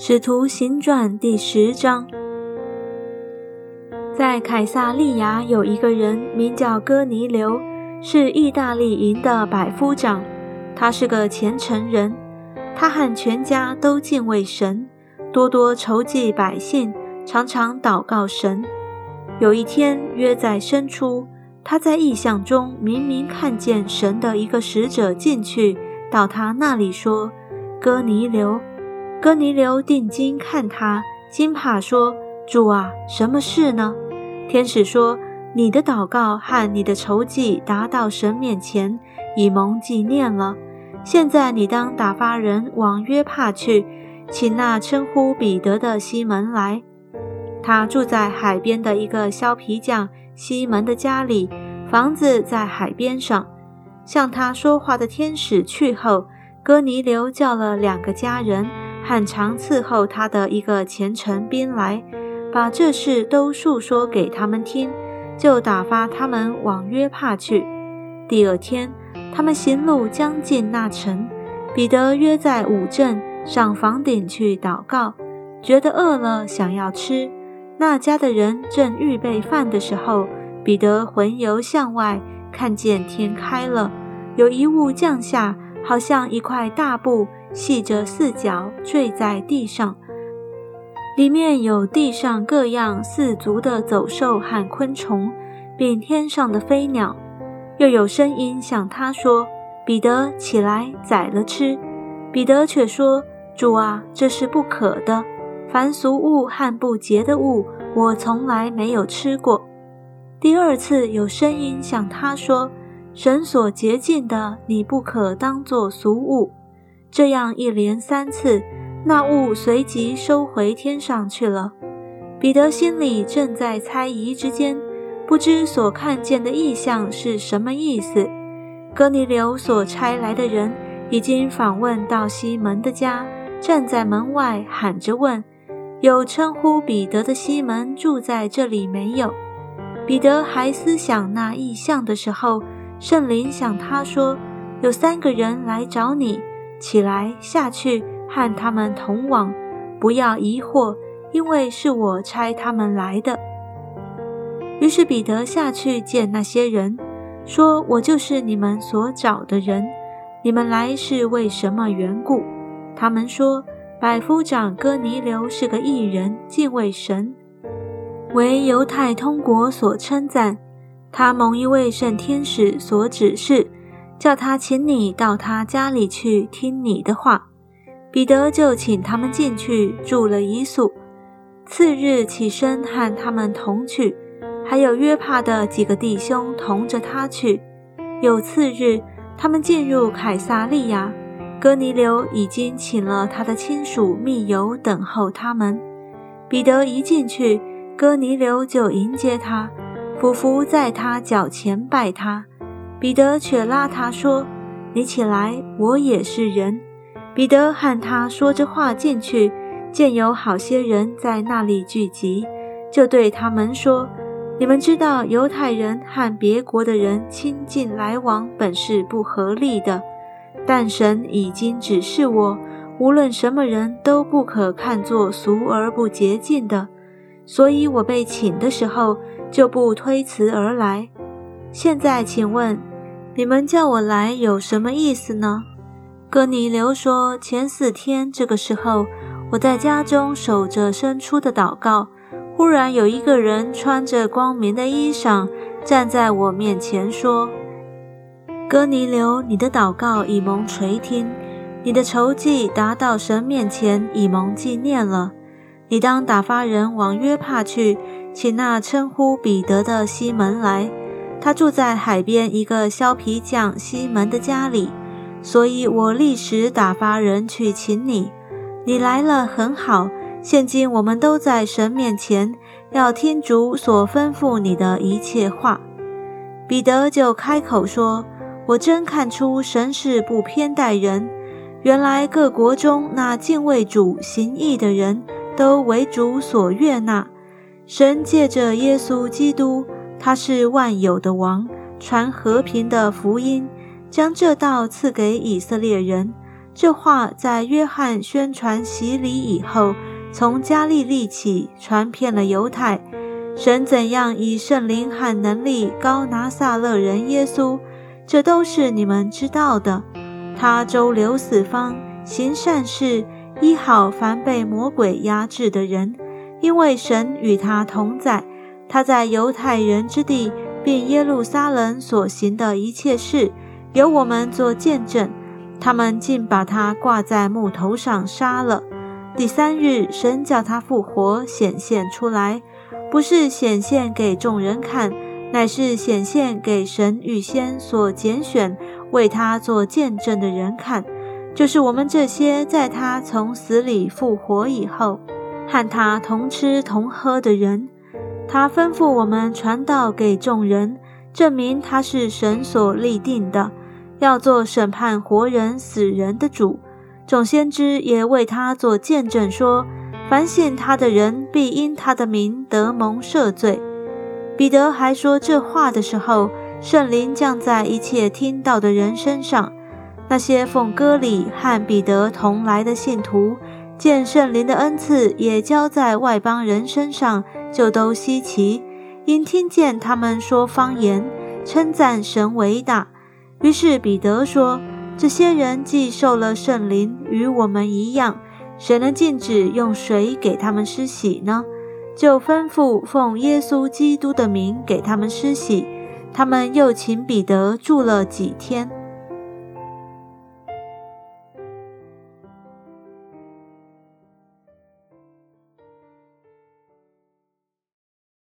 使徒行传第十章，在凯撒利亚有一个人名叫哥尼流，是意大利营的百夫长。他是个虔诚人，他和全家都敬畏神，多多筹济百姓，常常祷告神。有一天约在申初，他在异象中明明看见神的一个使者进去，到他那里说：“哥尼流。”哥尼流定睛看他，惊怕说：“主啊，什么事呢？”天使说：“你的祷告和你的筹祭达到神面前，以蒙纪念了。现在你当打发人往约帕去，请那称呼彼得的西门来。他住在海边的一个削皮匠西门的家里，房子在海边上。向他说话的天使去后，哥尼流叫了两个家人。”很常伺候他的一个虔诚兵来，把这事都述说给他们听，就打发他们往约帕去。第二天，他们行路将近那城，彼得约在五镇上房顶去祷告，觉得饿了，想要吃。那家的人正预备饭的时候，彼得魂游向外，看见天开了，有一物降下，好像一块大布。系着四角坠在地上，里面有地上各样四足的走兽和昆虫，并天上的飞鸟。又有声音向他说：“彼得，起来宰了吃。”彼得却说：“主啊，这是不可的。凡俗物和不洁的物，我从来没有吃过。”第二次有声音向他说：“神所洁净的，你不可当作俗物。”这样一连三次，那物随即收回天上去了。彼得心里正在猜疑之间，不知所看见的异象是什么意思。哥尼流所差来的人已经访问到西门的家，站在门外喊着问：“有称呼彼得的西门住在这里没有？”彼得还思想那异象的时候，圣灵向他说：“有三个人来找你。”起来，下去和他们同往，不要疑惑，因为是我差他们来的。于是彼得下去见那些人，说：“我就是你们所找的人，你们来是为什么缘故？”他们说：“百夫长哥尼流是个异人，敬畏神，为犹太通国所称赞。他蒙一位圣天使所指示。”叫他请你到他家里去听你的话，彼得就请他们进去住了一宿。次日起身和他们同去，还有约帕的几个弟兄同着他去。有次日，他们进入凯撒利亚，哥尼流已经请了他的亲属密友等候他们。彼得一进去，哥尼流就迎接他，俯伏在他脚前拜他。彼得却拉他说：“你起来，我也是人。”彼得和他说着话进去，见有好些人在那里聚集，就对他们说：“你们知道犹太人和别国的人亲近来往本是不合理的，但神已经指示我，无论什么人都不可看作俗而不洁净的，所以我被请的时候就不推辞而来。现在请问。”你们叫我来有什么意思呢？哥尼流说：“前四天这个时候，我在家中守着生出的祷告，忽然有一个人穿着光明的衣裳站在我面前，说：‘哥尼流，你的祷告已蒙垂听，你的筹祭达到神面前，已蒙纪念了。你当打发人往约帕去，请那称呼彼得的西门来。’”他住在海边一个削皮匠西门的家里，所以我立时打发人去请你。你来了很好。现今我们都在神面前，要听主所吩咐你的一切话。彼得就开口说：“我真看出神是不偏待人。原来各国中那敬畏主行义的人都为主所悦纳。神借着耶稣基督。”他是万有的王，传和平的福音，将这道赐给以色列人。这话在约翰宣传洗礼以后，从加利利起传遍了犹太。神怎样以圣灵和能力高拿撒勒人耶稣，这都是你们知道的。他周流四方，行善事，医好凡被魔鬼压制的人，因为神与他同在。他在犹太人之地，并耶路撒冷所行的一切事，由我们做见证。他们竟把他挂在木头上杀了。第三日，神叫他复活，显现出来。不是显现给众人看，乃是显现给神预先所拣选、为他做见证的人看，就是我们这些在他从死里复活以后，和他同吃同喝的人。他吩咐我们传道给众人，证明他是神所立定的，要做审判活人死人的主。众先知也为他做见证说。凡信他的人，必因他的名得蒙赦罪。彼得还说这话的时候，圣灵降在一切听到的人身上。那些奉歌里和彼得同来的信徒，见圣灵的恩赐也交在外邦人身上，就都稀奇，因听见他们说方言，称赞神为大。于是彼得说：“这些人既受了圣灵，与我们一样。”谁能禁止用水给他们施洗呢？就吩咐奉耶稣基督的名给他们施洗。他们又请彼得住了几天。